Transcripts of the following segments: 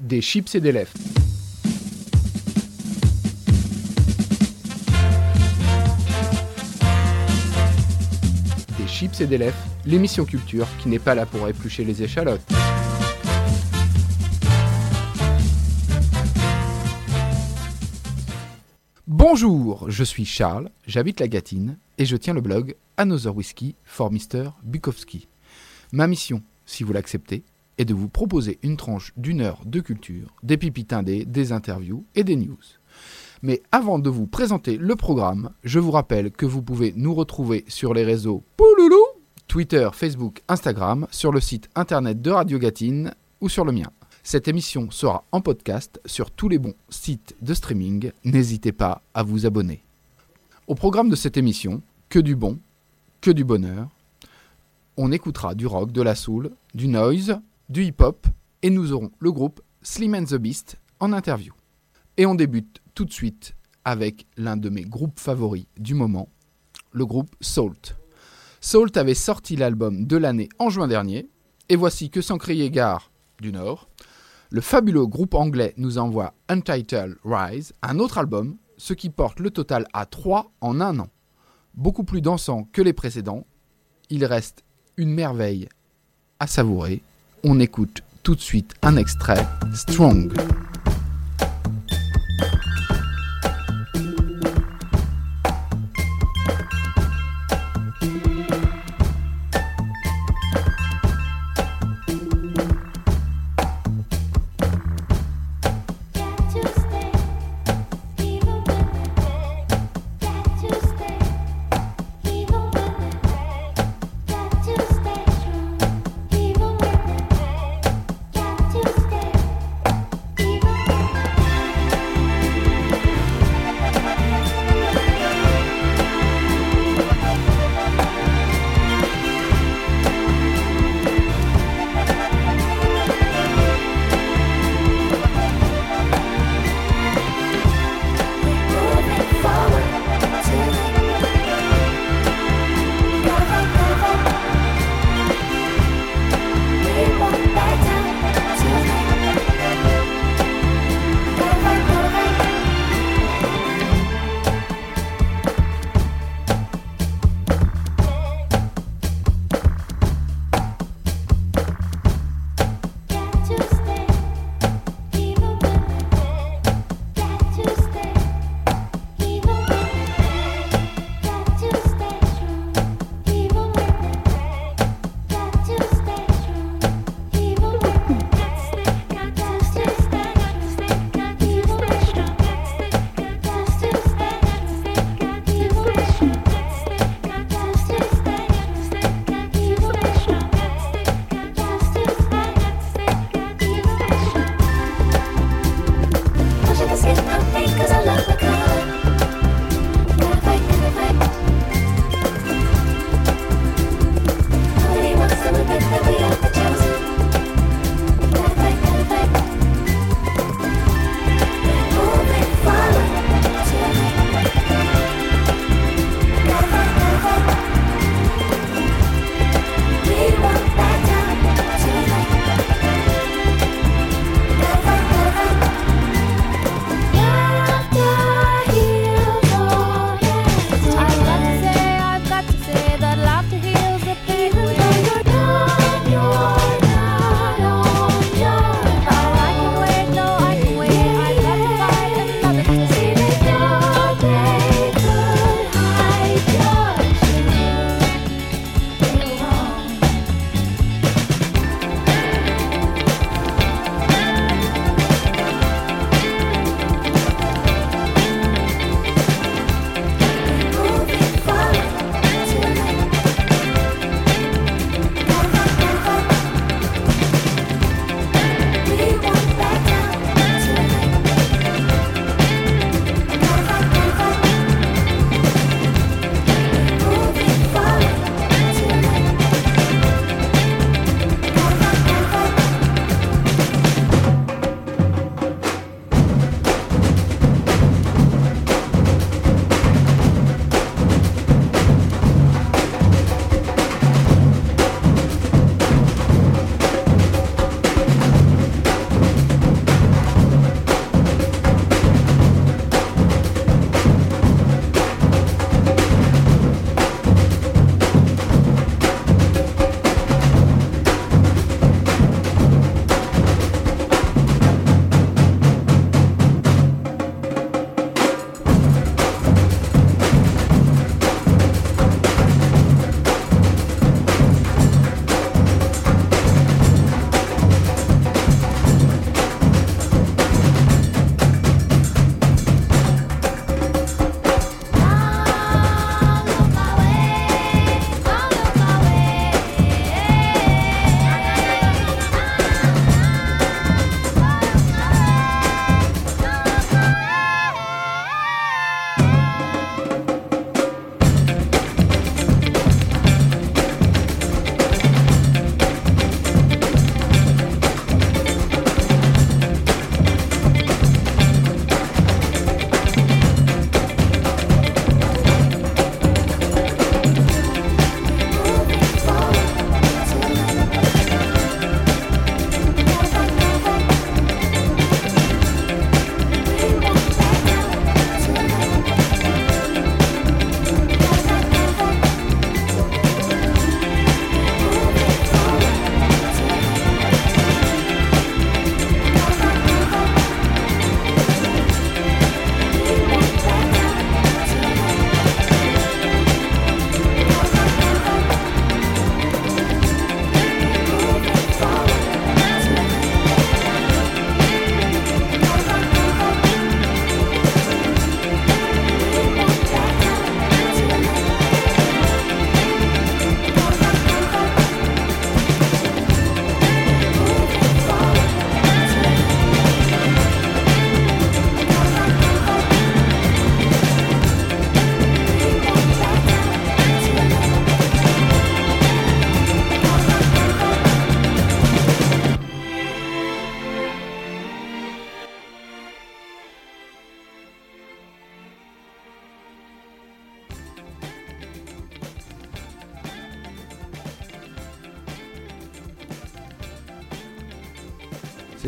des chips et des lèvres. Des chips et des lèvres, l'émission culture qui n'est pas là pour éplucher les échalotes. Bonjour, je suis Charles, j'habite la Gâtine et je tiens le blog Another Whiskey for Mr. Bukowski. Ma mission, si vous l'acceptez, est de vous proposer une tranche d'une heure de culture, des pipites indés, des interviews et des news. Mais avant de vous présenter le programme, je vous rappelle que vous pouvez nous retrouver sur les réseaux Pouloulou, Twitter, Facebook, Instagram, sur le site internet de Radio Gatine ou sur le mien. Cette émission sera en podcast sur tous les bons sites de streaming. N'hésitez pas à vous abonner. Au programme de cette émission, que du bon, que du bonheur. On écoutera du rock, de la soul, du noise, du hip-hop et nous aurons le groupe Slim and the Beast en interview. Et on débute tout de suite avec l'un de mes groupes favoris du moment, le groupe Salt. Salt avait sorti l'album de l'année en juin dernier, et voici que sans crier gare du Nord, le fabuleux groupe anglais nous envoie Untitled Rise, un autre album, ce qui porte le total à 3 en un an. Beaucoup plus dansant que les précédents, il reste une merveille à savourer. On écoute tout de suite un extrait, Strong.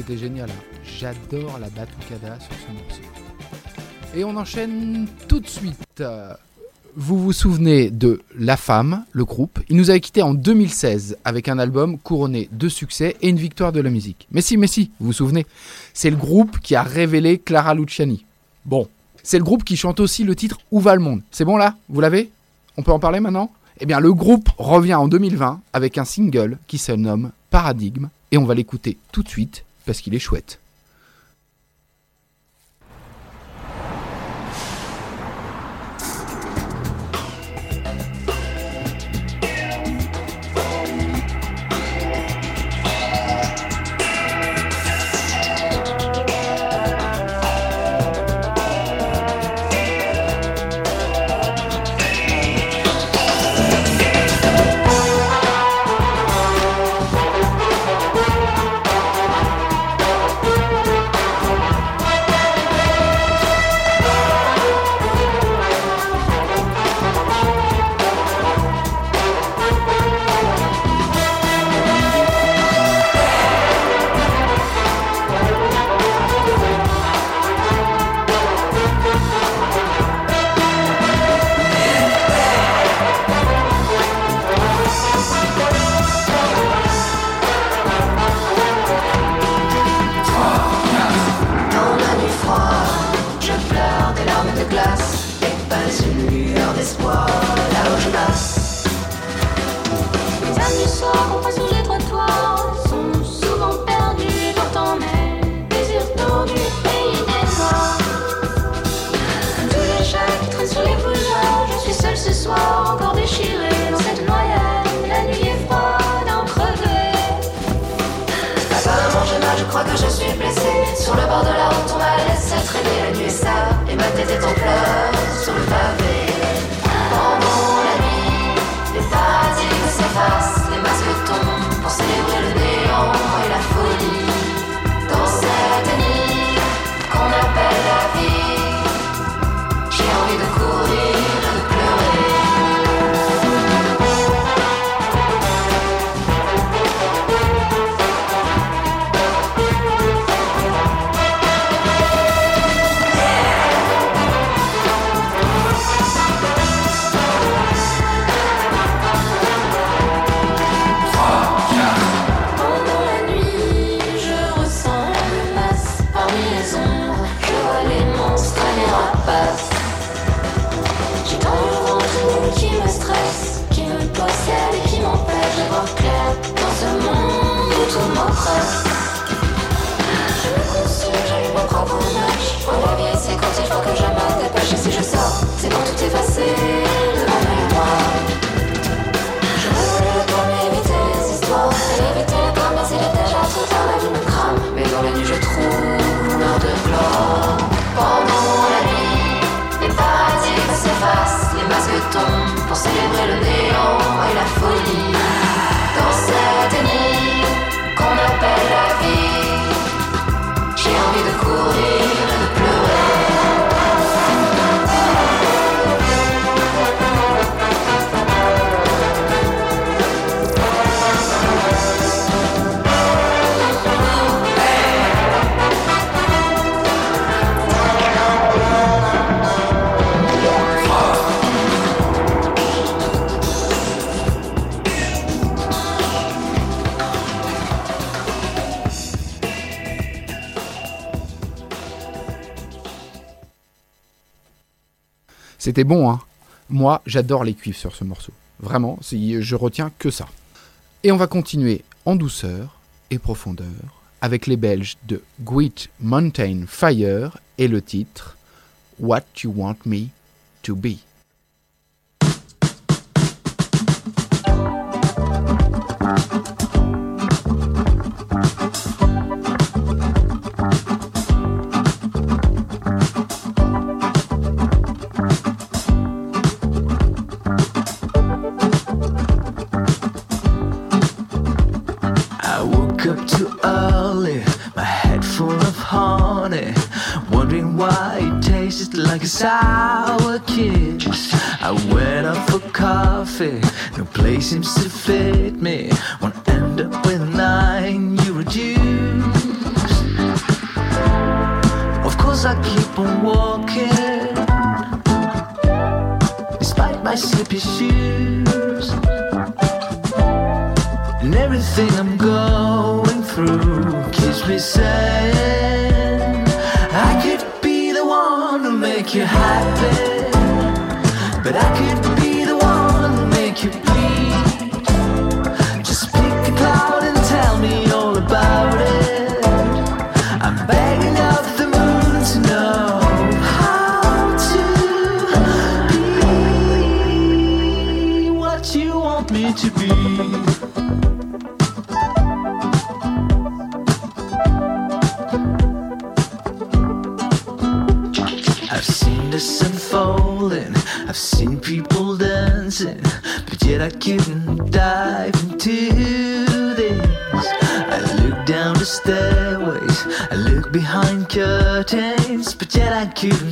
C'était génial. hein. J'adore la batucada sur ce morceau. Et on enchaîne tout de suite. Vous vous souvenez de La Femme, le groupe Il nous avait quitté en 2016 avec un album couronné de succès et une victoire de la musique. Mais si, mais si, vous vous souvenez C'est le groupe qui a révélé Clara Luciani. Bon, c'est le groupe qui chante aussi le titre Où va le monde? C'est bon là? Vous l'avez? On peut en parler maintenant? Eh bien, le groupe revient en 2020 avec un single qui se nomme Paradigme et on va l'écouter tout de suite parce qu'il est chouette. Sur le bord de la route, on m'a laissé traîner la nuit et ça. Et ma tête est en pleurs s'effacent. Les masques tombent pour célébrer le néant et la folie. C'était bon, hein Moi, j'adore les cuivres sur ce morceau. Vraiment, je retiens que ça. Et on va continuer en douceur et profondeur avec les Belges de Great Mountain Fire et le titre What You Want Me to Be. sour kiss. I went up for coffee, no place seems to fit me. Won't end up with nine You reduce. Of course, I keep on walking, despite my slippy shoes. And everything I'm Keep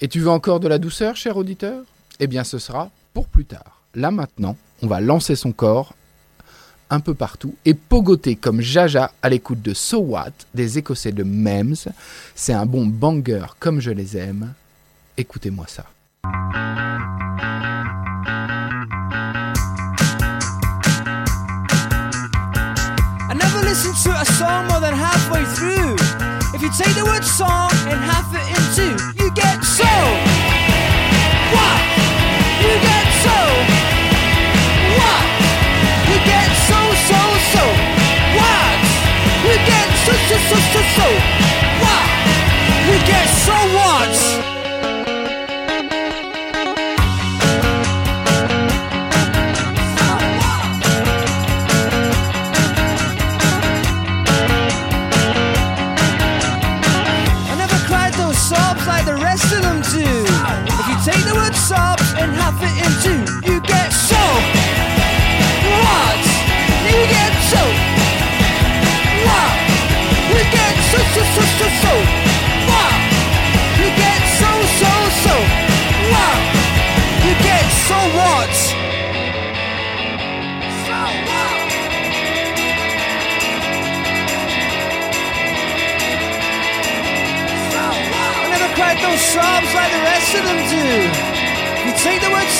Et tu veux encore de la douceur, cher auditeur? Eh bien, ce sera pour plus tard. Là maintenant, on va lancer son corps un peu partout et pogoter comme Jaja à l'écoute de So What des Écossais de Mems. C'est un bon banger comme je les aime. Écoutez-moi ça. So. What? You get so. What? You get so, so, so. What? You get so,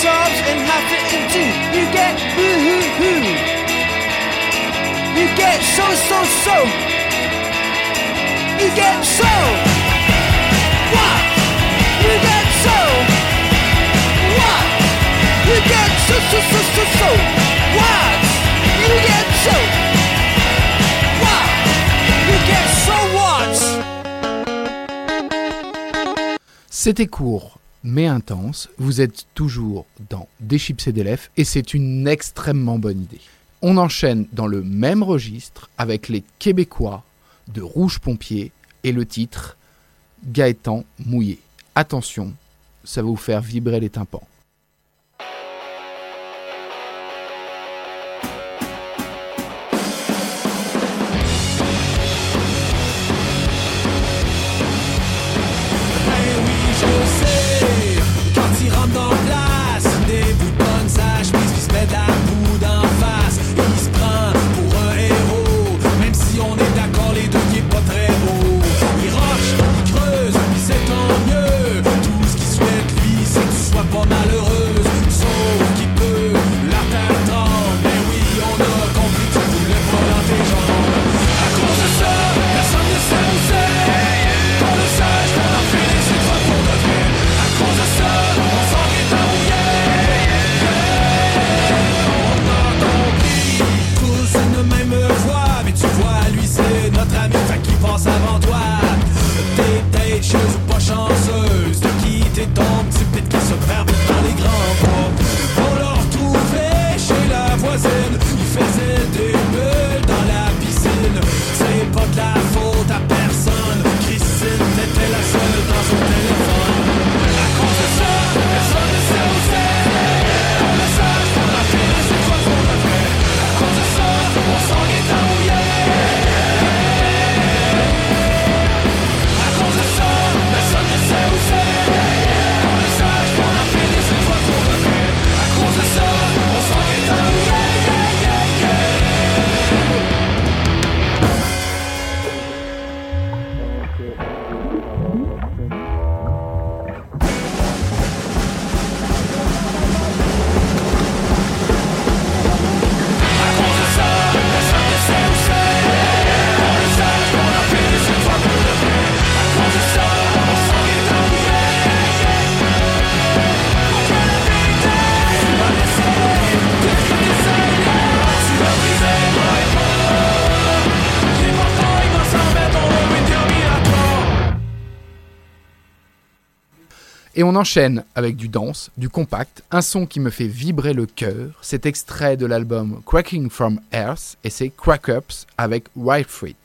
and in two. You get so so so. You get so. You get so. You get so so so so so. You get so. So? C'était court mais intense. Vous êtes toujours dans des chips et des lèvres et c'est une extrêmement bonne idée. On enchaîne dans le même registre avec les Québécois de Rouge Pompier et le titre Gaëtan Mouillé. Attention, ça va vous faire vibrer les tympans. Et on enchaîne avec du dance, du compact, un son qui me fait vibrer le cœur. cet extrait de l'album Cracking from Earth et c'est Crack Ups avec White Fruit.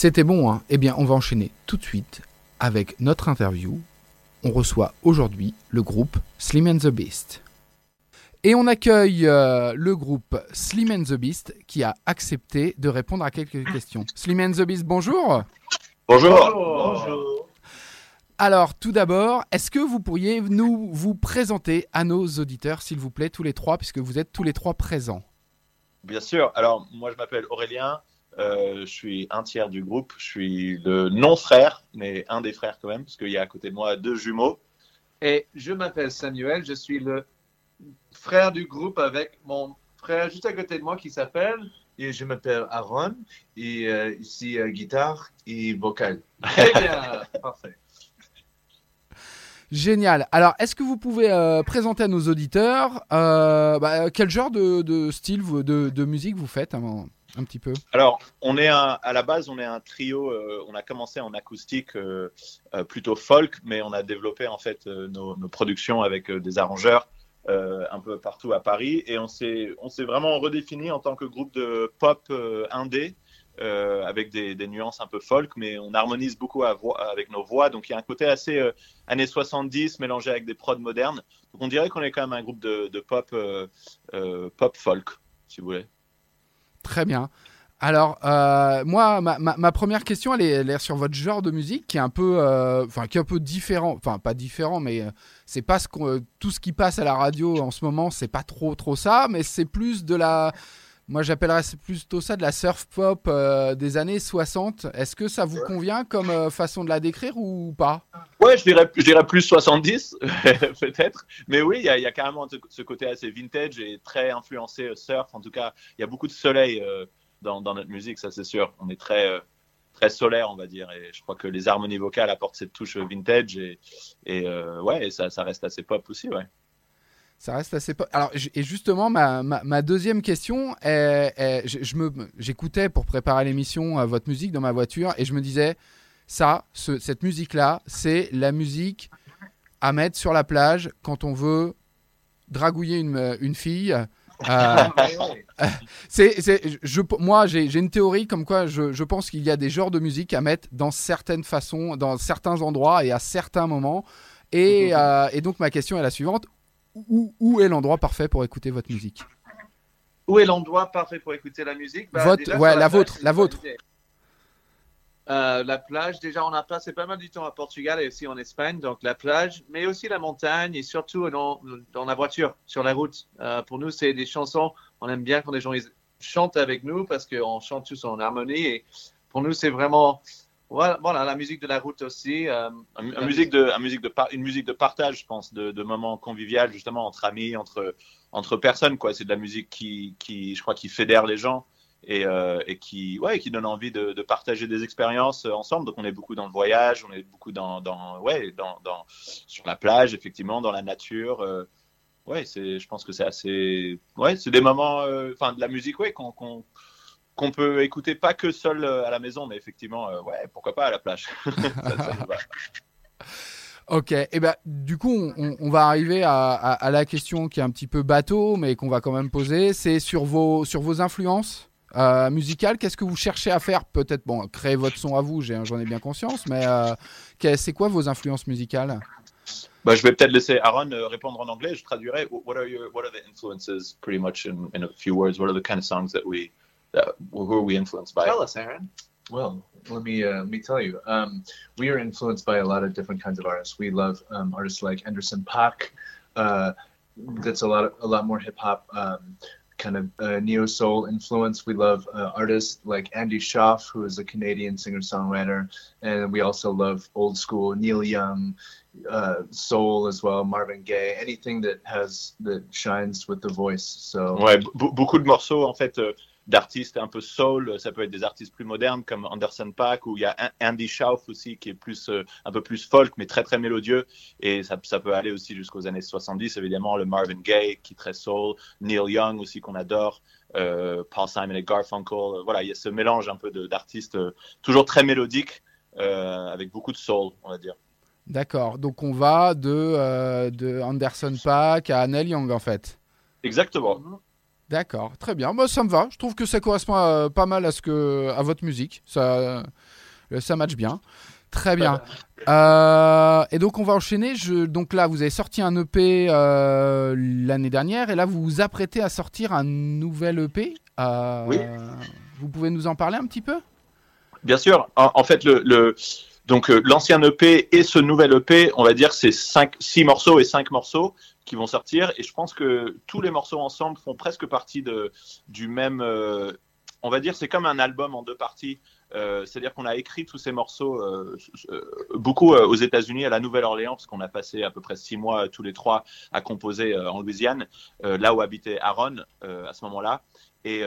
C'était bon, hein Eh bien, on va enchaîner tout de suite avec notre interview. On reçoit aujourd'hui le groupe Slim and the Beast. Et on accueille euh, le groupe Slim and the Beast qui a accepté de répondre à quelques questions. Slim and the Beast, bonjour Bonjour. Alors, tout d'abord, est-ce que vous pourriez nous vous présenter à nos auditeurs, s'il vous plaît, tous les trois, puisque vous êtes tous les trois présents? Bien sûr. Alors, moi, je m'appelle Aurélien. Euh, je suis un tiers du groupe. Je suis le non-frère, mais un des frères quand même, parce qu'il y a à côté de moi deux jumeaux. Et je m'appelle Samuel, je suis le frère du groupe avec mon frère juste à côté de moi qui s'appelle. Et je m'appelle Aaron et euh, ici euh, guitare et vocal. Très bien, parfait. Génial. Alors, est-ce que vous pouvez euh, présenter à nos auditeurs euh, bah, quel genre de, de style, de, de musique vous faites un, Alors, on est à la base, on est un trio. euh, on a commencé en acoustique, euh, euh, plutôt folk, mais on a développé en fait nos, productions avec des arrangeurs un peu partout à Paris, et on s'est, on s'est vraiment redéfini en tant que groupe de pop indé. avec des, nuances un peu folk, mais on harmonise beaucoup à voix- avec nos voix. Donc il y a un côté assez années 70 mélangé avec des prods modernes. Donc on dirait qu'on est quand même un groupe de, pop folk, si vous voulez. Très bien. Alors, euh, moi, ma, première question, elle est, sur votre genre de musique, qui est un peu, euh, un peu différent. Enfin, pas différent, mais euh, c'est pas ce qu'on- tout ce qui passe à la radio en ce moment, c'est pas trop, trop ça, mais c'est plus de la. Moi, j'appellerais plutôt ça de la surf pop euh, des années 60. Est-ce que ça vous convient comme euh, façon de la décrire ou pas? Ouais, je dirais, je dirais plus 70, peut-être. Mais oui, il y, a- il y a carrément ce, côté assez vintage et très influencé euh, surf. En tout cas, il y a beaucoup de soleil euh, dans, dans notre musique, ça c'est sûr. On est très, très solaire, on va dire. Et je crois que les harmonies vocales apportent cette touche vintage. Et, et ouais, et ça, ça reste assez pop aussi, ouais. Ça reste assez. Alors, et justement, ma, ma, ma deuxième question, est, est- je, je me, j'écoutais pour préparer l'émission euh, votre musique dans ma voiture et je me disais, ça, ce- cette musique-là, c'est la musique à mettre sur la plage quand on veut dragouiller une, une fille. Euh, c'est, c'est- je, moi, j'ai, j'ai une théorie comme quoi je, je pense qu'il y a des genres de musique à mettre dans certaines façons, dans certains endroits et à certains moments. Et, euh, et donc, ma question est la suivante où, où est l'endroit parfait pour écouter votre musique Où est l'endroit parfait pour écouter la musique Bah, Votre- déjà, ouais, la vôtre, la vôtre. Euh, la plage, déjà, on a passé pas mal du temps à Portugal et aussi en Espagne, donc la plage, mais aussi la montagne et surtout dans, dans la voiture, sur la route. Euh, pour nous, c'est des chansons, on aime bien quand les gens ils chantent avec nous parce qu'on chante tous en harmonie et pour nous, c'est vraiment, voilà, voilà, la musique de la route aussi. euh, Un, la un musique de, musique une musique de partage, je pense, de, de moments convivial, justement, entre amis, entre, entre personnes, quoi. C'est de la musique qui, qui, je crois, qui fédère les gens et, euh, et qui, ouais, qui donne envie de, de partager des expériences euh, ensemble. Donc, on est beaucoup dans le voyage, on est beaucoup dans, dans ouais, dans, dans, sur la plage, effectivement, dans la nature. euh, ouais, c'est, je pense que c'est assez, ouais, c'est des moments, enfin, de la musique, ouais, qu'on, qu'on, qu'on peut écouter pas que seul euh, à la maison, mais effectivement, euh, ouais, pourquoi pas à la plage. Ça, ça. Ok, et ben du coup, on, va arriver à, à- à la question qui est un petit peu bateau, mais qu'on va quand même poser. C'est sur vos, sur vos influences euh, musicales. Qu'est-ce que vous cherchez à faire? Peut-être, bon, créer votre son à vous, j'en ai bien conscience, mais euh, c'est quoi vos influences musicales? Bah, je vais peut-être laisser Aaron répondre en anglais. Je traduirai. What are your What are the influences, pretty much in, in a few words? What are the kind of songs that we, that, who are we influenced by? Tell us, Aaron. Well, let me uh, let me tell you. Um, we are influenced by a lot of different kinds of artists. We love um, artists like Anderson Paak. Uh, that's a lot of, a lot more hip hop, um, kind of uh, neo soul influence. We love uh, artists like Andy Schaaf, who is a Canadian singer songwriter, and we also love old school Neil Young, uh, soul as well, Marvin Gaye, anything that has that shines with the voice. So Ouais, beaucoup de morceaux en fait euh, d'artistes un peu soul. Ça peut être des artistes plus modernes comme Anderson Paak ou il y a Andy Schauf aussi qui est plus euh, un peu plus folk mais très très mélodieux et ça, ça peut aller aussi jusqu'aux années 70 évidemment le Marvin Gaye qui est très soul, Neil Young aussi qu'on adore, euh, Paul Simon et Garfunkel. Euh, Voilà, il y a ce mélange un peu de- d'artistes euh, toujours très mélodiques euh, avec beaucoup de soul, on va dire. D'accord, donc on va de, euh, de Anderson Paak à Neil Young en fait. Exactement. D'accord, très bien. Moi, ça me va. Je trouve que ça correspond à- pas mal à ce que à votre musique. Ça, euh, ça match bien. Très bien. Euh, et donc on va enchaîner. Je, donc là, vous avez sorti un EP euh, l'année dernière, et là vous vous apprêtez à sortir un nouvel EP. Euh, Oui. Vous pouvez nous en parler un petit peu? Bien sûr. En, en fait, le, le- donc euh, l'ancien EP et ce nouvel EP, on va dire, c'est cinq, six morceaux et cinq morceaux qui vont sortir. Et je pense que tous les morceaux ensemble font presque partie de, du même. euh, on va dire, c'est comme un album en deux parties. Euh, C'est-à-dire qu'on a écrit tous ces morceaux euh, beaucoup aux États-Unis, à la Nouvelle-Orléans, parce qu'on a passé à peu près six mois tous les trois à composer en Louisiane, là où habitait Aaron à ce moment-là. Et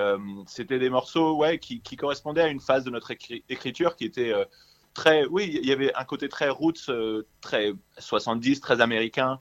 c'était des morceaux ouais, qui, qui correspondaient à une phase de notre écri- écriture qui était très. Oui, il y avait un côté très roots, très 70, très américain,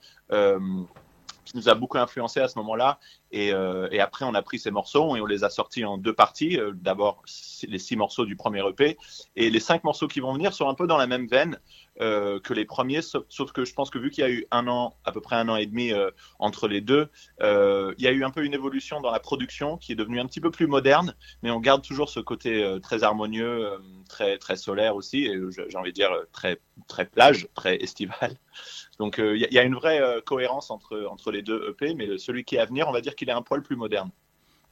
qui nous a beaucoup influencé à ce moment-là. Et, euh, et après, on a pris ces morceaux et on les a sortis en deux parties. Euh, D'abord, les six morceaux du premier EP. Et les cinq morceaux qui vont venir sont un peu dans la même veine euh, que les premiers, sauf, que je pense que vu qu'il y a eu un an, à peu près un an et demi entre les deux, il y a eu un peu une évolution dans la production qui est devenue un petit peu plus moderne, mais on garde toujours ce côté très harmonieux, très très solaire aussi, et j'ai envie de dire très très plage, très estival. Donc il y, a- une vraie cohérence entre entre les deux EP, mais celui qui est à venir, on va dire qu'il est un poil plus moderne.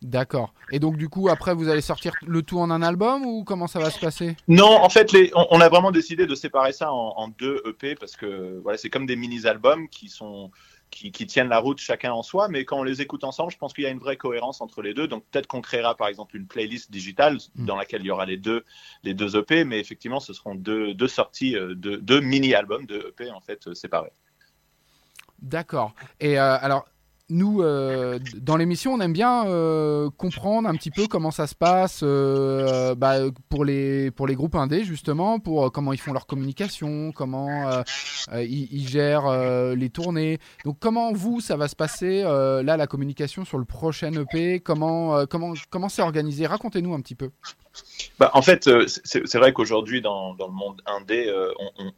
D'accord. Et donc du coup, après, vous allez sortir le tout en un album ou comment ça va se passer? Non, en fait, les, on, on a vraiment décidé de séparer ça en, en deux EP parce que voilà, c'est comme des mini-albums qui sont qui, qui tiennent la route chacun en soi, mais quand on les écoute ensemble, je pense qu'il y a une vraie cohérence entre les deux. Donc peut-être qu'on créera par exemple une playlist digitale Mm. dans laquelle il y aura les deux les deux EP, mais effectivement, ce seront deux, deux sorties, euh, deux, deux mini-albums, deux EP en fait euh, séparés. D'accord. Et euh, alors, nous, euh, dans l'émission, on aime bien euh, comprendre un petit peu comment ça se passe euh, bah, pour, les, pour les groupes indés, justement, pour comment ils font leur communication, comment ils, gèrent les tournées. Donc, comment vous, ça va se passer, là, la communication sur le prochain EP Comment comment comment c'est organisé? Racontez-nous un petit peu. Bah, en fait, c'est vrai qu'aujourd'hui, dans, dans le monde indé,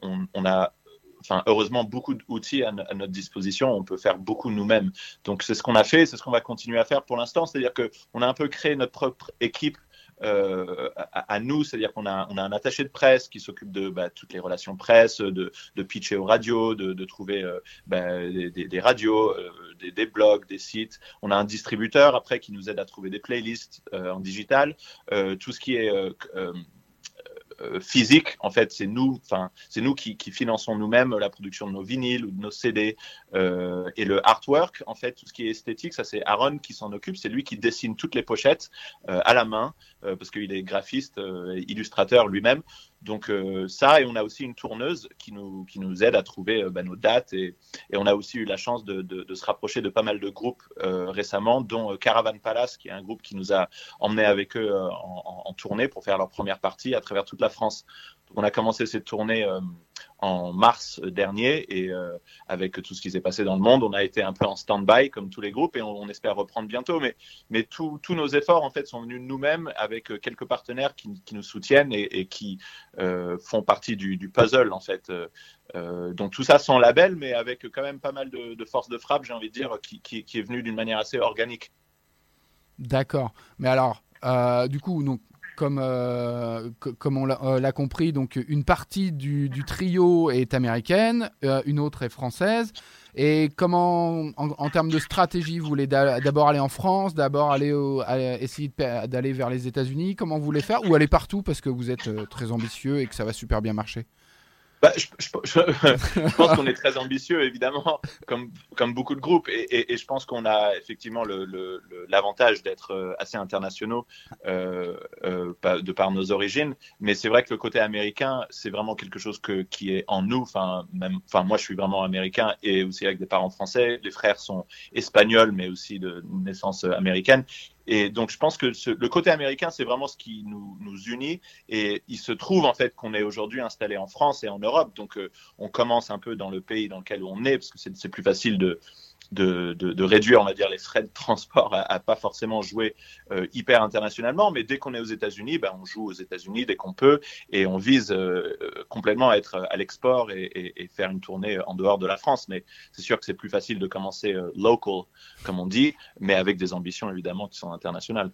on- on a, enfin, heureusement, beaucoup d'outils à, no- à notre disposition. On peut faire beaucoup nous-mêmes. Donc, c'est ce qu'on a fait, c'est ce qu'on va continuer à faire pour l'instant. C'est-à-dire qu'on a un peu créé notre propre équipe. euh, à, nous, c'est-à-dire qu'on a, on a un attaché de presse qui s'occupe de bah, toutes les relations presse, de, de pitcher aux radios, de, de trouver euh, bah, des, des- radios, euh, des, des blogs, des sites. On a un distributeur après qui nous aide à trouver des playlists euh, en digital. Euh, tout ce qui est physique, en fait, c'est nous, enfin, c'est nous qui, qui finançons nous-mêmes la production de nos vinyles ou de nos CD euh, et le artwork, en fait, tout ce qui est esthétique, ça c'est Aaron qui s'en occupe, c'est lui qui dessine toutes les pochettes euh, à la main euh, parce qu'il est graphiste, euh, illustrateur lui-même. Donc euh, ça, et on a aussi une tourneuse qui nous, qui nous aide à trouver euh, bah, nos dates et, et on a aussi eu la chance de, de, se rapprocher de pas mal de groupes euh, récemment, dont Caravan Palace, qui est un groupe qui nous a emmenés avec eux en tournée pour faire leur première partie à travers toute la France. On a commencé cette tournée euh, en mars dernier et euh, avec tout ce qui s'est passé dans le monde, on a été un peu en stand-by comme tous les groupes et on, espère reprendre bientôt. Mais, tous nos efforts en fait sont venus de nous-mêmes avec euh, quelques partenaires qui, nous soutiennent et, qui font partie du, puzzle en fait. Donc tout ça sans label, mais avec quand même pas mal de, force de frappe, j'ai envie de dire, qui, est venu d'une manière assez organique. D'accord. Mais alors, du coup, donc, comme, euh, co- comme on l'a euh, l'a compris, donc une partie du, trio est américaine, euh, une autre est française. Et comment, en, termes de stratégie, vous voulez d'a- d'abord aller en France, d'abord aller essayer d'aller vers les États-Unis Comment vous voulez faire Ou aller partout parce que vous êtes très ambitieux et que ça va super bien marcher? Bah, je, je- je- je pense qu'on est très ambitieux, évidemment, comme, comme beaucoup de groupes. Et, et- et je pense qu'on a effectivement le- le- le- l'avantage d'être euh, assez internationaux euh, euh, de par nos origines. Mais c'est vrai que le côté américain, c'est vraiment quelque chose que, qui est en nous. Enfin, même, enfin, moi, je suis vraiment américain et aussi avec des parents français. Les frères sont espagnols, mais aussi de naissance euh, américaine. Et donc, je pense que le côté américain, c'est vraiment ce qui nous, unit. Et il se trouve en fait qu'on est aujourd'hui installé en France et en Europe. Donc, euh, on commence un peu dans le pays dans lequel on est, parce que c'est plus facile de, de, de, de réduire, on va dire, les frais de transport à, à pas forcément jouer euh, hyper internationalement. Mais dès qu'on est aux États-Unis, ben, on joue aux États-Unis dès qu'on peut et on vise euh, complètement à être à l'export et, et, et faire une tournée en dehors de la France. Mais c'est sûr que c'est plus facile de commencer euh, local, comme on dit, mais avec des ambitions évidemment qui sont internationales.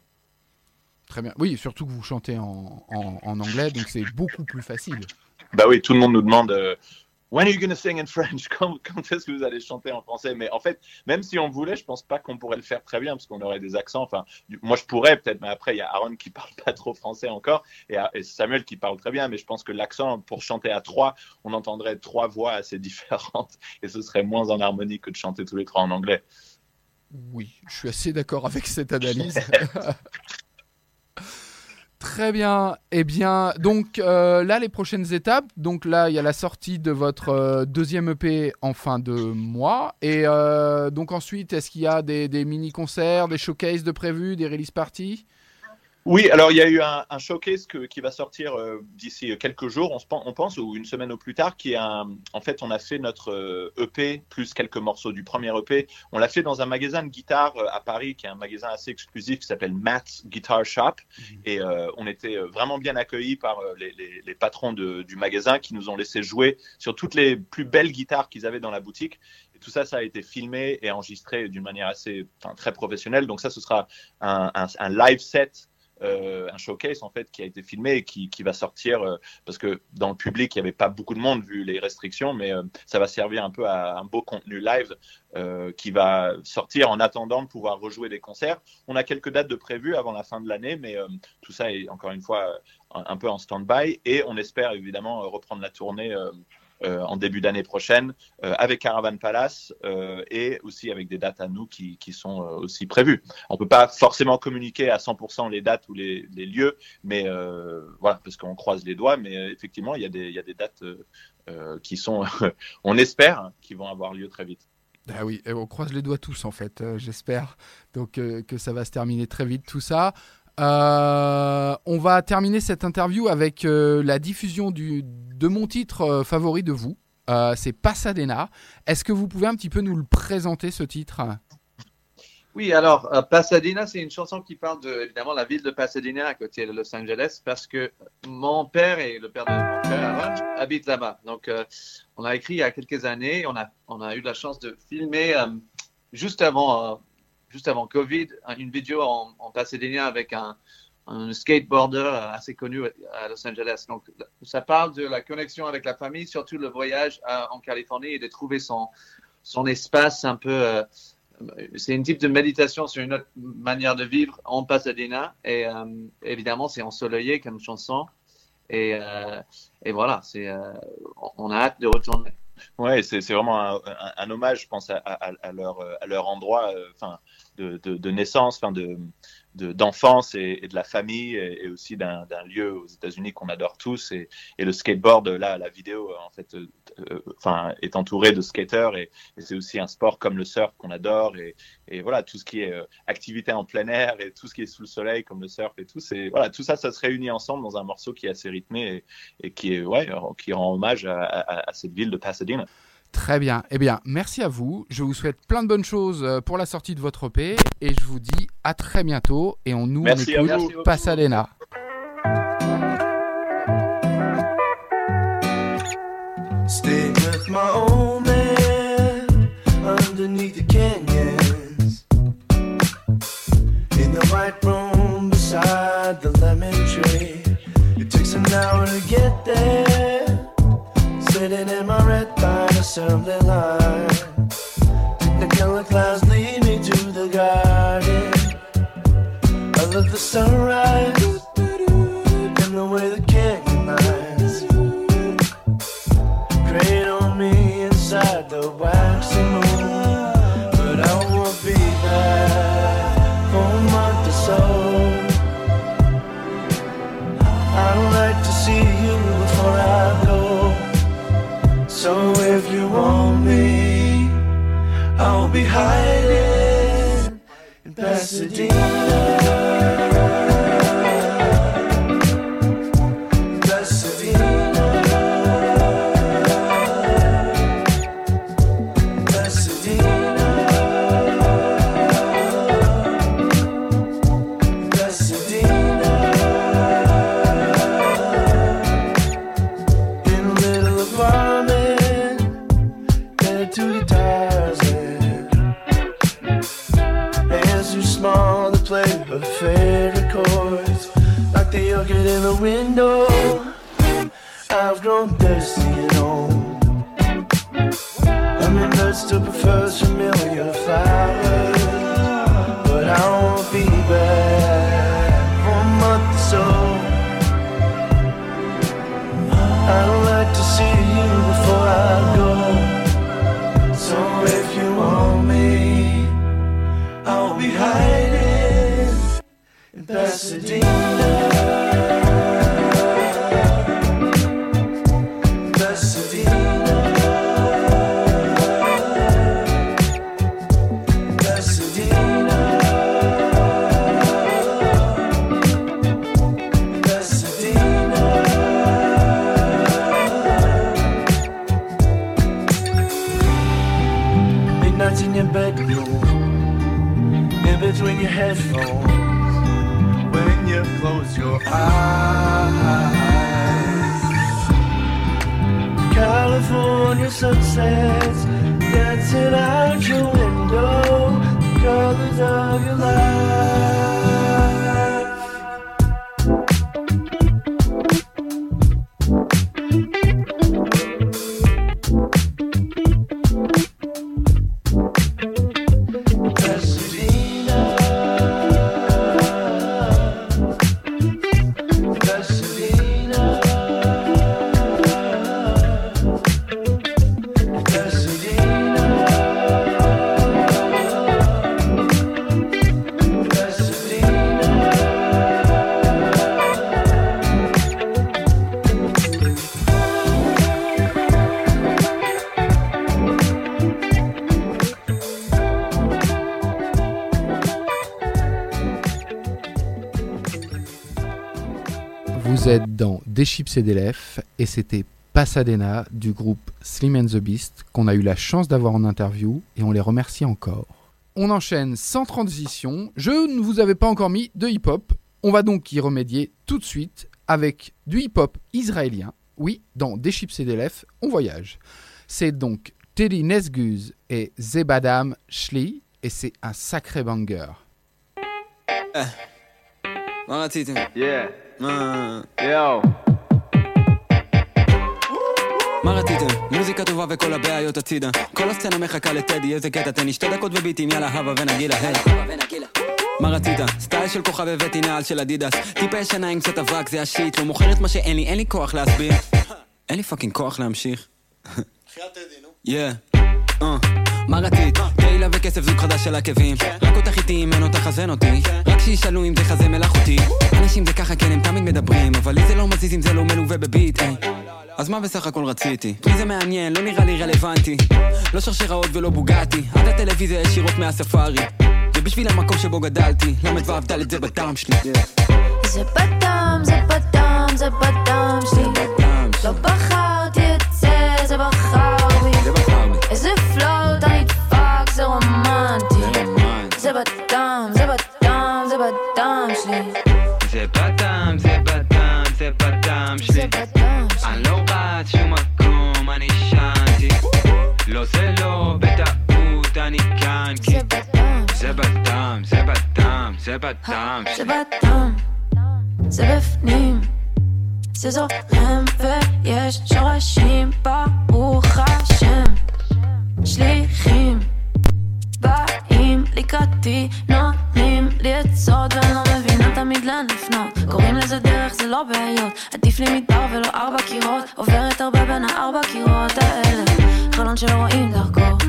Très bien. Oui, surtout que vous chantez en, en- en anglais, donc c'est beaucoup plus facile. Bah oui, tout le monde nous demande When are you gonna sing in French? Quand, quand est-ce que vous allez chanter en français? Mais en fait, même si on voulait, je pense pas qu'on pourrait le faire très bien parce qu'on aurait des accents. Enfin, moi je pourrais peut-être, mais après il y a Aaron qui parle pas trop français encore et, et Samuel qui parle très bien. Mais je pense que l'accent pour chanter à trois, on entendrait trois voix assez différentes et ce serait moins en harmonie que de chanter tous les trois en anglais. Oui, je suis assez d'accord avec cette analyse. Très bien. Eh bien, donc euh, là, les prochaines étapes. Donc là, il y a la sortie de votre euh, deuxième EP en fin de mois. Et euh, donc ensuite, est-ce qu'il y a des, des mini-concerts, des showcases de prévus, des release parties? Oui, alors il y a eu un, un showcase que- qui va sortir euh, d'ici quelques jours, on, se pen- on pense, ou une semaine au plus tard, qui est un. En fait, on a fait notre euh, EP plus quelques morceaux du premier EP. On l'a fait dans un magasin de guitare euh, à Paris, qui est un magasin assez exclusif qui s'appelle Matt's Guitar Shop. Et euh, on était vraiment bien accueillis par les, les- les patrons de- du magasin qui nous ont laissé jouer sur toutes les plus belles guitares qu'ils avaient dans la boutique. Et tout ça, ça a été filmé et enregistré d'une manière assez, enfin, très professionnelle. Donc ça, ce sera un, un- un live set euh, un showcase en fait qui a été filmé et qui, qui va sortir euh, parce que dans le public il n'y avait pas beaucoup de monde vu les restrictions mais euh, ça va servir un peu à un beau contenu live qui va sortir en attendant de pouvoir rejouer des concerts. On a quelques dates de prévues avant la fin de l'année mais tout ça est encore une fois un, un peu en stand-by. Et on espère évidemment reprendre la tournée en début d'année prochaine euh, avec Caravan Palace euh, et aussi avec des dates à nous qui, qui sont euh, aussi prévues. On peut pas forcément communiquer à 100% les dates ou les, les lieux, mais euh, voilà, parce qu'on croise les doigts. Mais euh, effectivement, il y a des, y a des dates euh, euh, qui sont, on espère, qui vont avoir lieu très vite. Ah oui, on croise les doigts tous en fait, euh, j'espère. Donc euh, que ça va se terminer très vite tout ça. Euh, on va terminer cette interview avec euh, la diffusion de mon titre euh, favori de vous. C'est Pasadena. Est-ce que vous pouvez un petit peu nous le présenter ce titre? Oui, alors Pasadena, c'est une chanson qui parle de évidemment la ville de Pasadena à côté de Los Angeles parce que mon père et le père de mon Aaron habitent là-bas. Donc, on a écrit il y a quelques années, on a, eu la chance de filmer juste avant, juste avant Covid une vidéo en, en Pasadena avec un, skateboarder assez connu à Los Angeles. Donc, ça parle de la connexion avec la famille, surtout le voyage en Californie et de trouver son, son espace un peu. euh, c'est une type de méditation sur une autre manière de vivre en Pasadena. Et euh, évidemment, c'est ensoleillé comme chanson. Et, euh, voilà, c'est, on a hâte de retourner. Ouais, c'est c'est vraiment un, hommage, je pense, à, leur, à leur endroit enfin, de, de, de naissance, enfin, de, de- d'enfance et, et de la famille, et, et aussi d'un lieu aux États-Unis qu'on adore tous. Et, et le skateboard, là, la vidéo, en fait, euh, euh, est entourée de skateurs, et, c'est aussi un sport comme le surf qu'on adore. Et, voilà, tout ce qui est euh, activité en plein air et tout ce qui est sous le soleil, comme le surf et tout, c'est voilà, tout ça, ça se réunit ensemble dans un morceau qui est assez rythmé et, et qui est, ouais, qui rend hommage à, à- à cette ville de Pasadena. Très bien. Eh bien, merci à vous. Je vous souhaite plein de bonnes choses euh, pour la sortie de votre EP et je vous dis à très bientôt. Et on nous on Merci à écoute beaucoup. Pasadena. Stay with my old Pasadena. chips et des et c'était Pasadena du groupe Slim and the Beast qu'on a eu la chance d'avoir en interview et on les remercie encore. On enchaîne sans transition. Je ne vous avais pas encore mis de hip-hop. On va donc y remédier tout de suite avec du hip-hop israélien. Oui, dans Des chips et des on voyage. C'est donc Teddy Nesguz et Zebadam Shli et c'est un sacré banger. מה רציתם? מוזיקה טובה וכל הבעיות הצידה. כל הסצנה מחכה לטדי, איזה קטע? תן לי שתי דקות וביטים, יאללה הבה ונגילה, היי. מה רצית? סטייל של כוכב הבאתי נעל של אדידס. טיפה ישנה עם קצת אבק, זה השיט. לא מוכר את מה שאין לי, אין לי כוח להסביר. אין לי פאקינג כוח להמשיך. יא. אה, מה רצית? תהילה וכסף זוג חדש של עקבים. רק אותך איתי אם אין אותך אז אין אותי רק שישאלו אם זה חזה מלאכותי. אנשים זה ככה כן הם תמיד מדברים. אבל לי זה לא מזיז אם זה לא מלווה בביט אז מה בסך הכל רציתי? מי זה מעניין, לא נראה לי רלוונטי. לא שרשראות ולא בוגטי עד הטלוויזיה ישירות מהספארי. זה בשביל המקום שבו גדלתי ל"ו ד' זה בדם שלי. זה בדם, זה בדם, זה בדם שלי. לא בחרתי את זה, זה בחר בי איזה פלוט אני דפק, זה רומנטי. זה רומנטי. זה בדם, זה בדם שלי. זה בדם, זה בדם, זה בדם זה בדם שלי בדם זה בדם, זה בדם, זה בדם זה בפנים, זה זורם ויש שורשים. ברוך השם, שליחים. באים לקראתי, נותנים לי עצות ואני לא מבינה תמיד לאן לפנות, קוראים לזה דרך זה לא בעיות, עדיף לי מדבר ולא ארבע קירות, עוברת הרבה בין הארבע קירות האלה, חלון שלא רואים דרכו,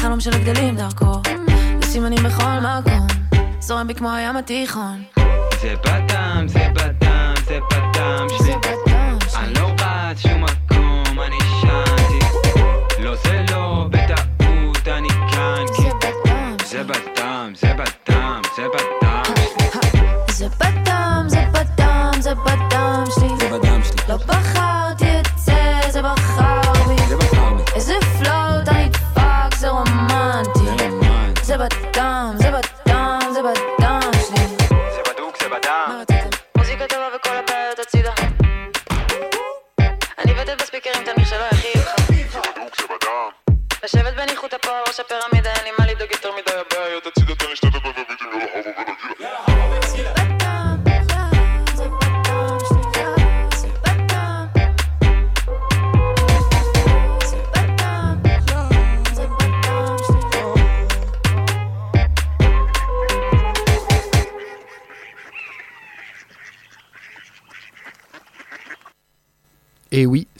חלום של הגדלים דרכו, וסימנים בכל מקום, זורם בי כמו הים התיכון. זה בדם, זה בדם, זה בדם שלי. אני לא רץ שום מקום,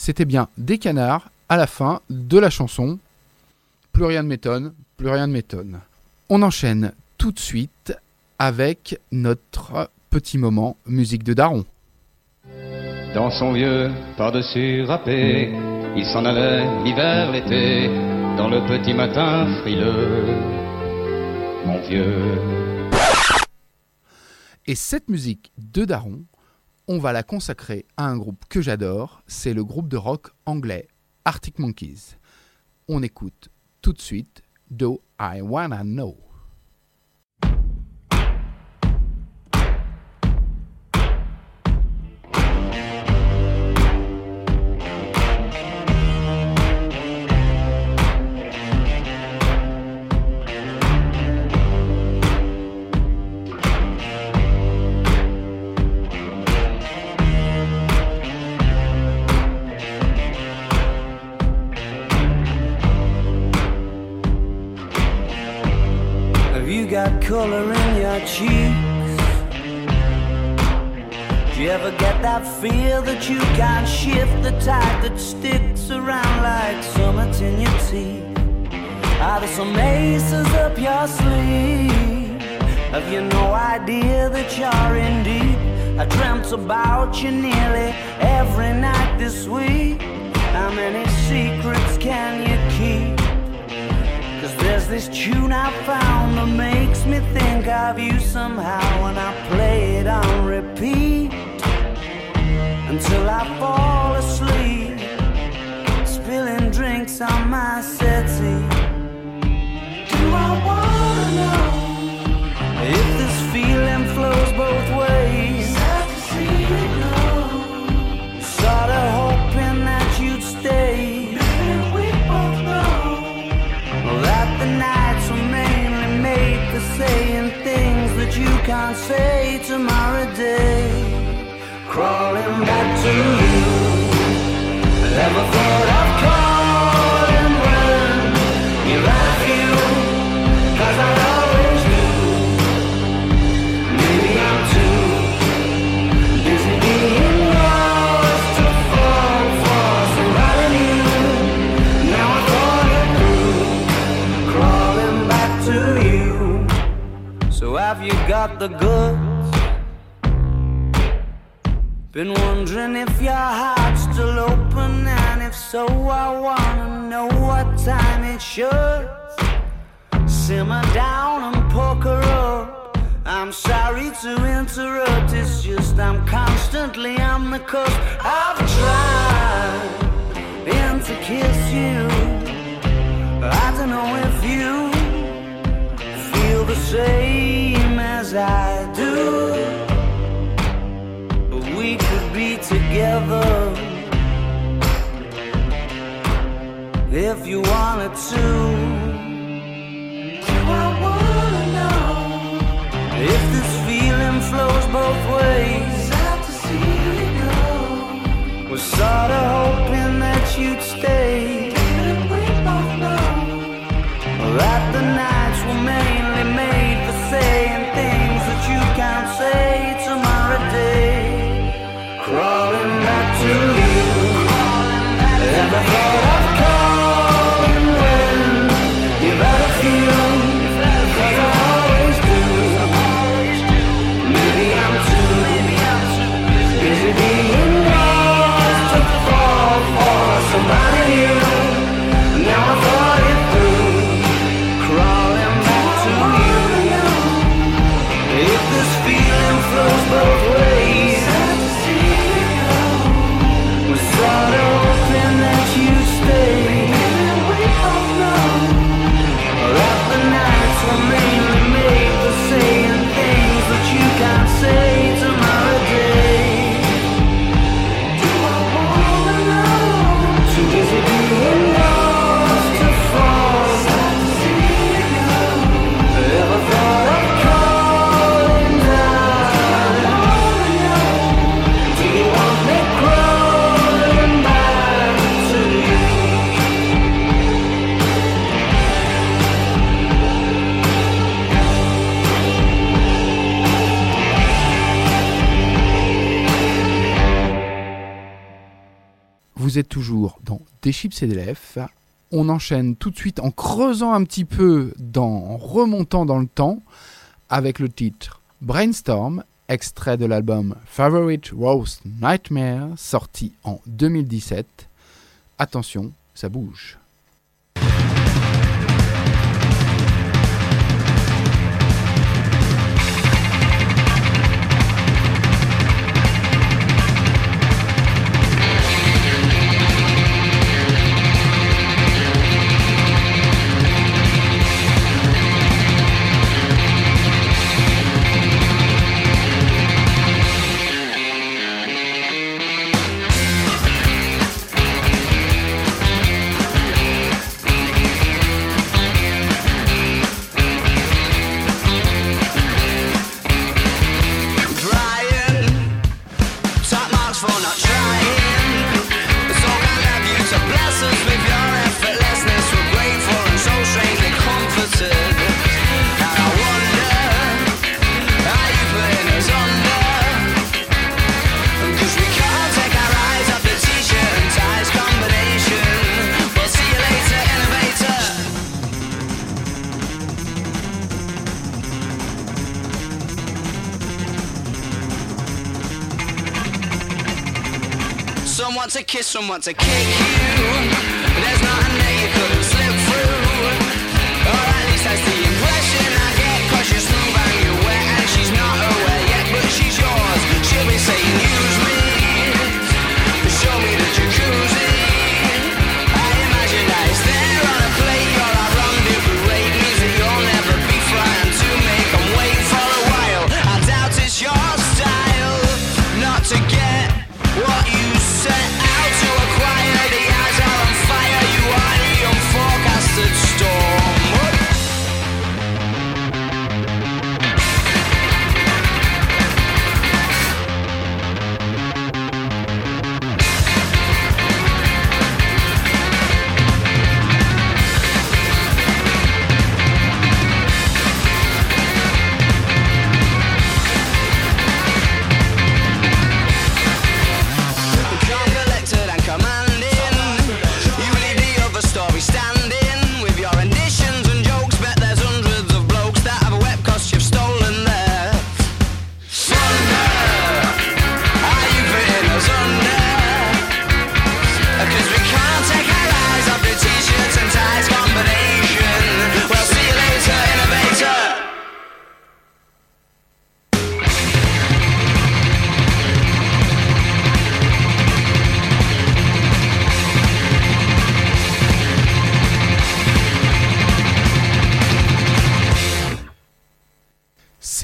c'était bien des canards à la fin de la chanson. Plus rien ne m'étonne, plus rien ne m'étonne. On enchaîne tout de suite avec notre petit moment musique de Daron. Dans son vieux par-dessus râpé, il s'en allait l'hiver, l'été, dans le petit matin frileux. Mon vieux. Et cette musique de Daron, on va la consacrer à un groupe que j'adore, c'est le groupe de rock anglais Arctic Monkeys. On écoute tout de suite Do I Wanna Know? About you nearly every night this week. How many secrets can you keep? Cause there's this tune I found that makes me think of you somehow And I play it on repeat Until I fall asleep Spilling drinks on my made for saying things that you can't say tomorrow day. Crawling back to you. Never thought of calling when you left you. Should. Simmer down and poker up. I'm sorry to interrupt, it's just I'm constantly on the coast. I've tried and to kiss you. I don't know if you feel the same as I do. But we could be together if you wanted to. Do I wanna know if this feeling flows both ways? Sad to see you go. Was sorta hoping that you'd stay. Didn't we both know that the nights were mainly made for saying things that you can't say tomorrow day? Crawling back to you. Ever thought chips et. On enchaîne tout de suite en creusant un petit peu, dans, en remontant dans le temps, avec le titre Brainstorm, extrait de l'album Favorite Roast Nightmare, sorti en 2017. Attention, ça bouge. kiss someone to kick you. There's nothing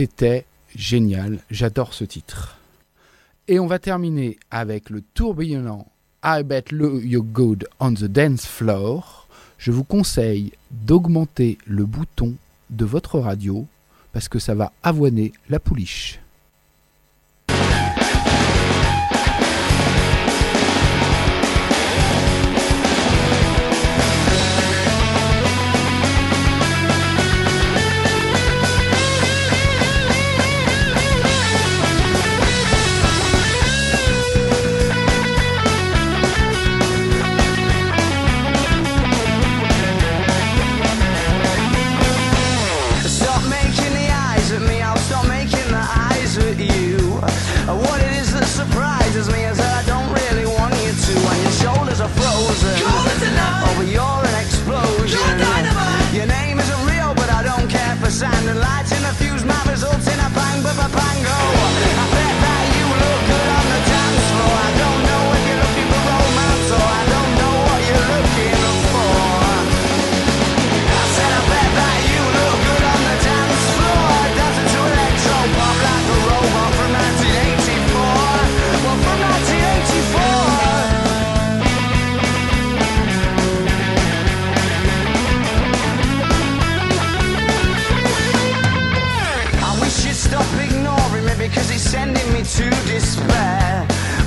C'était génial, j'adore ce titre. Et on va terminer avec le tourbillonnant I Bet You Good on the Dance Floor. Je vous conseille d'augmenter le bouton de votre radio parce que ça va avoiner la pouliche.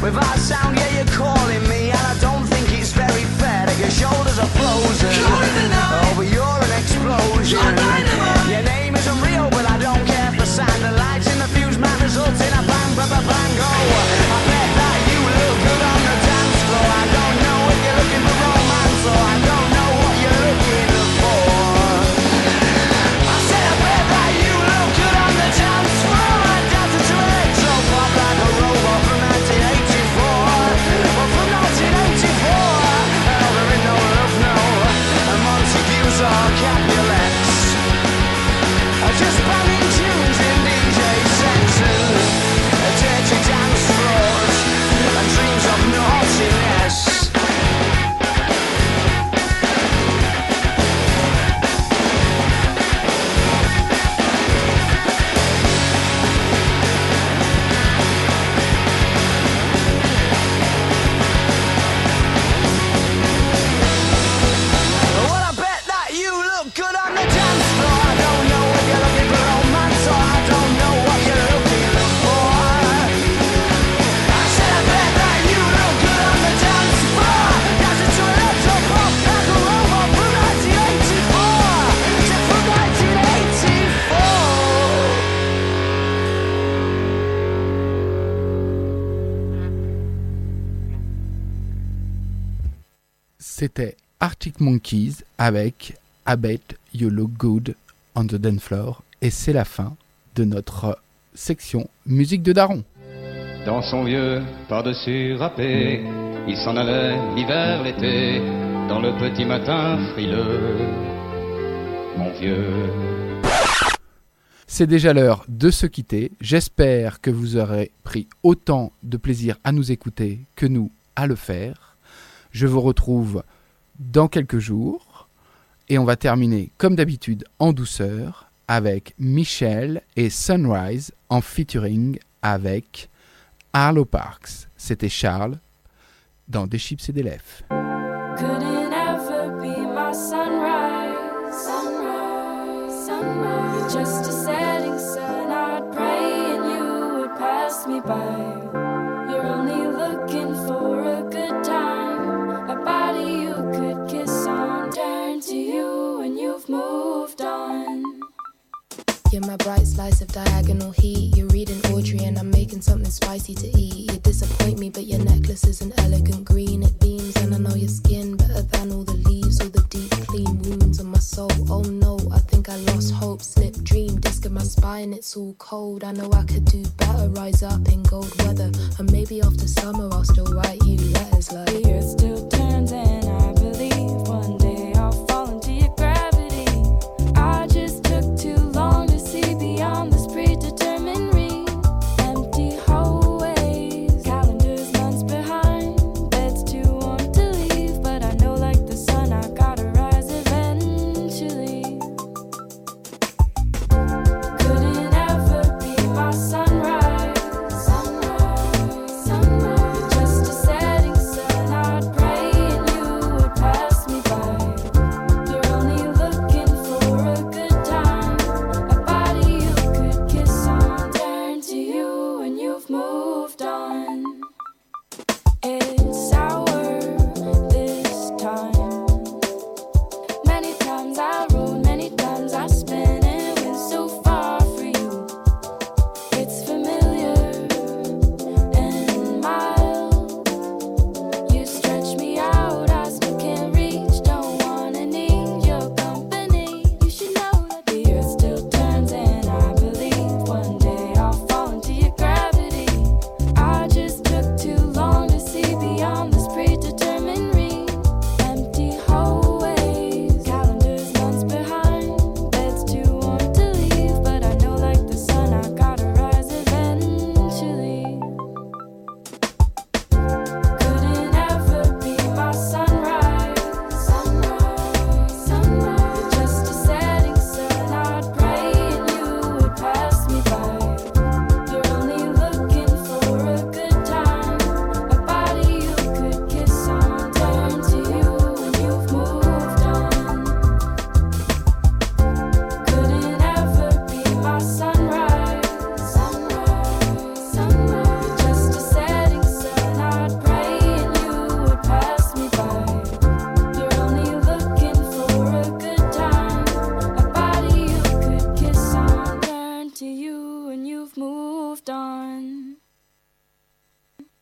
We've got. Monkeys avec I Bet You Look Good on the Dance Floor. Et c'est la fin de notre section musique de Daron. Dans son vieux par-dessus râpé, il s'en allait l'hiver, l'été, dans le petit matin frileux. Mon vieux. C'est déjà l'heure de se quitter. J'espère que vous aurez pris autant de plaisir à nous écouter que nous à le faire. Je vous retrouve dans quelques jours et on va terminer comme d'habitude en douceur avec Michel et Sunrise en featuring avec Arlo Parks. C'était Charles dans Des chips et des lèvres. My bright slice of diagonal heat. You're reading Audrey and I'm making something spicy to eat. You disappoint me, but your necklace is an elegant green. It beams and I know your skin better than all the leaves, all the deep clean wounds on my soul. Oh no, I think I lost hope. Slip dream, disc in my spine, it's all cold. I know I could do better, rise up in gold weather. And maybe after summer I'll still write you letters like You're still